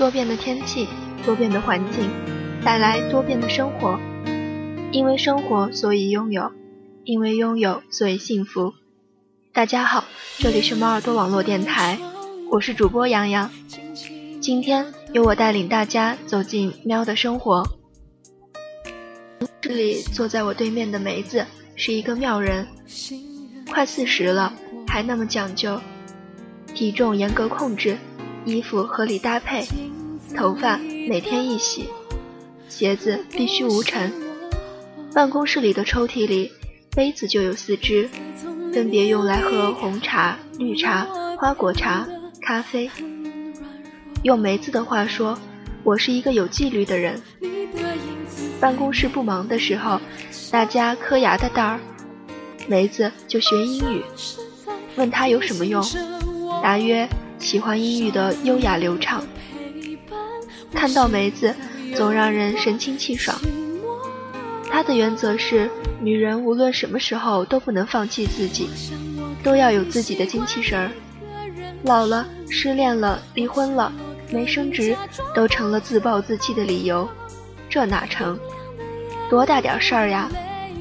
多变的天气，多变的环境，带来多变的生活。因为生活，所以拥有；因为拥有，所以幸福。大家好，这里是猫耳朵网络电台，我是主播洋洋。今天由我带领大家走进喵的生活。这里坐在我对面的梅子是一个妙人，快四十了还那么讲究，体重严格控制。衣服合理搭配，头发每天一洗，鞋子必须无尘。办公室里的抽屉里，杯子就有四只，分别用来喝红茶、绿茶、花果茶、咖啡。用梅子的话说，我是一个有纪律的人。办公室不忙的时候，大家磕牙的蛋儿，梅子就学英语。问他有什么用？答曰。喜欢英语的优雅流畅，看到梅子总让人神清气爽。她的原则是，女人无论什么时候都不能放弃自己，都要有自己的精气神儿。老了、失恋了、离婚了、没升职，都成了自暴自弃的理由，这哪成？多大点事儿呀，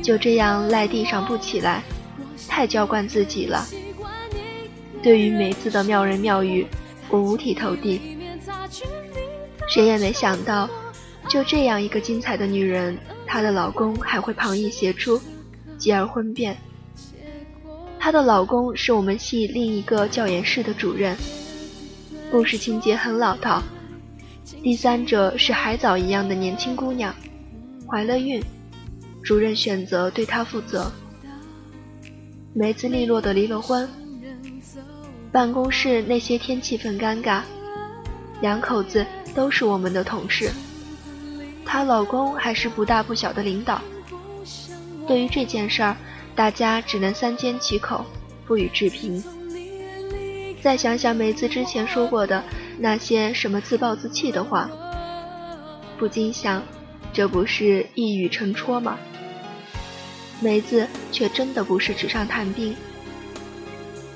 就这样赖地上不起来，太娇惯自己了。对于梅子的妙人妙语，我五体投地。谁也没想到，就这样一个精彩的女人，她的老公还会旁逸斜出，继而婚变。她的老公是我们系另一个教研室的主任，故事情节很老套。第三者是海藻一样的年轻姑娘，怀了孕，主任选择对她负责。梅子利落的离了婚。办公室那些天气氛尴尬，两口子都是我们的同事，她老公还是不大不小的领导。对于这件事儿，大家只能三缄其口，不予置评。再想想梅子之前说过的那些什么自暴自弃的话，不禁想，这不是一语成戳吗？梅子却真的不是纸上谈兵。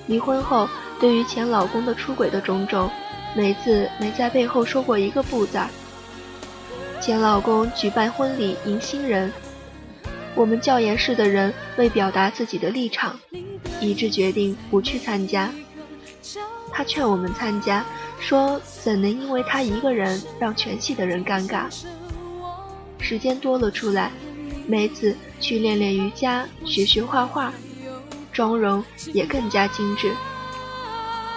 离婚后。对于前老公的出轨的种种，梅子没在背后说过一个不字。前老公举办婚礼迎新人，我们教研室的人为表达自己的立场，一致决定不去参加。他劝我们参加，说怎能因为他一个人让全系的人尴尬？时间多了出来，梅子去练练瑜伽，学学画画，妆容也更加精致。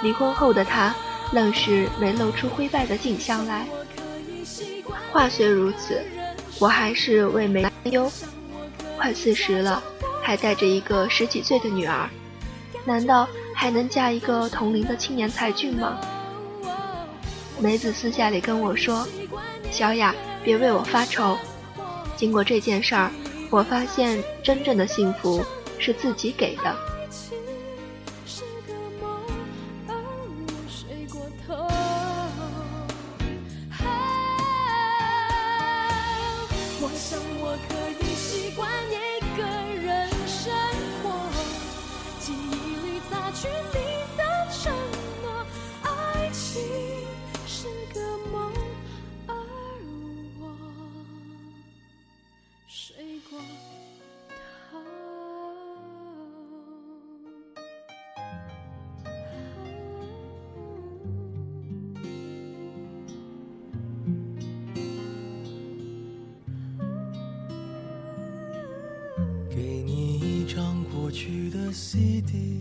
离婚后的她，愣是没露出灰败的景象来。话虽如此，我还是为梅担忧。快四十了，还带着一个十几岁的女儿，难道还能嫁一个同龄的青年才俊吗？梅子私下里跟我说：“小雅，别为我发愁。经过这件事儿，我发现真正的幸福是自己给的。”你的承诺爱情是个梦而我睡过头给你一张过去的 cd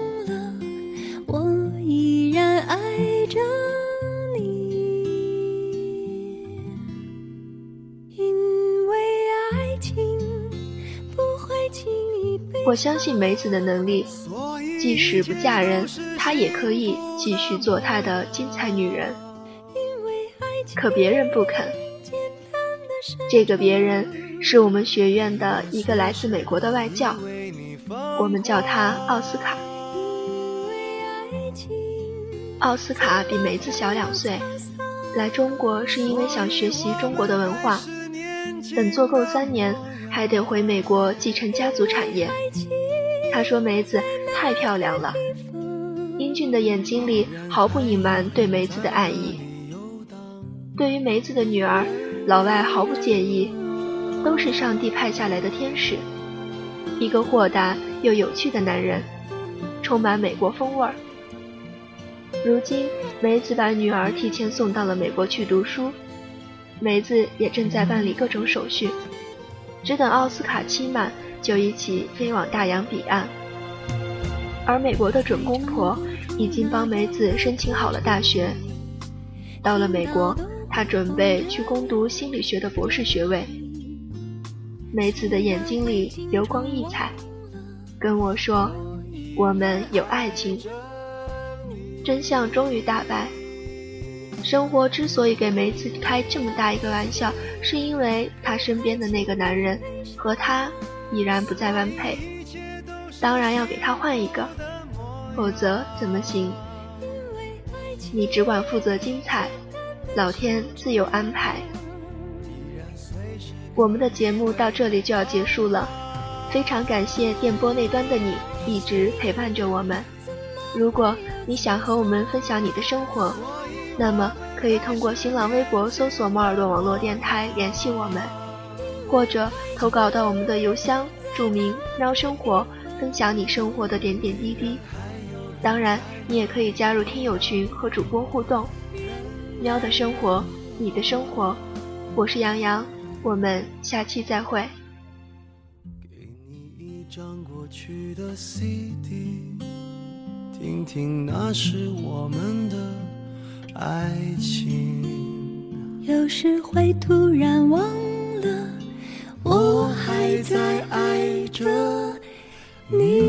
我相信梅子的能力，即使不嫁人，她也可以继续做她的精彩女人。可别人不肯，这个别人是我们学院的一个来自美国的外教。我们叫他奥斯卡。奥斯卡比梅子小两岁，来中国是因为想学习中国的文化。等做够三年，还得回美国继承家族产业。他说梅子太漂亮了，英俊的眼睛里毫不隐瞒对梅子的爱意。对于梅子的女儿，老外毫不介意，都是上帝派下来的天使。一个豁达又有趣的男人，充满美国风味儿。如今，梅子把女儿提前送到了美国去读书，梅子也正在办理各种手续，只等奥斯卡期满，就一起飞往大洋彼岸。而美国的准公婆已经帮梅子申请好了大学，到了美国，她准备去攻读心理学的博士学位。梅子的眼睛里流光溢彩，跟我说：“我们有爱情。”真相终于大白。生活之所以给梅子开这么大一个玩笑，是因为她身边的那个男人和她已然不再般配，当然要给她换一个，否则怎么行？你只管负责精彩，老天自有安排。我们的节目到这里就要结束了，非常感谢电波那端的你一直陪伴着我们。如果你想和我们分享你的生活，那么可以通过新浪微博搜索“猫耳朵网络电台”联系我们，或者投稿到我们的邮箱，注明“喵生活”，分享你生活的点点滴滴。当然，你也可以加入听友群和主播互动。喵的生活，你的生活，我是杨洋。我们下期再会。给你一张过去的 CD，听听那时我们的爱情。有时会突然忘了，我还在爱着你。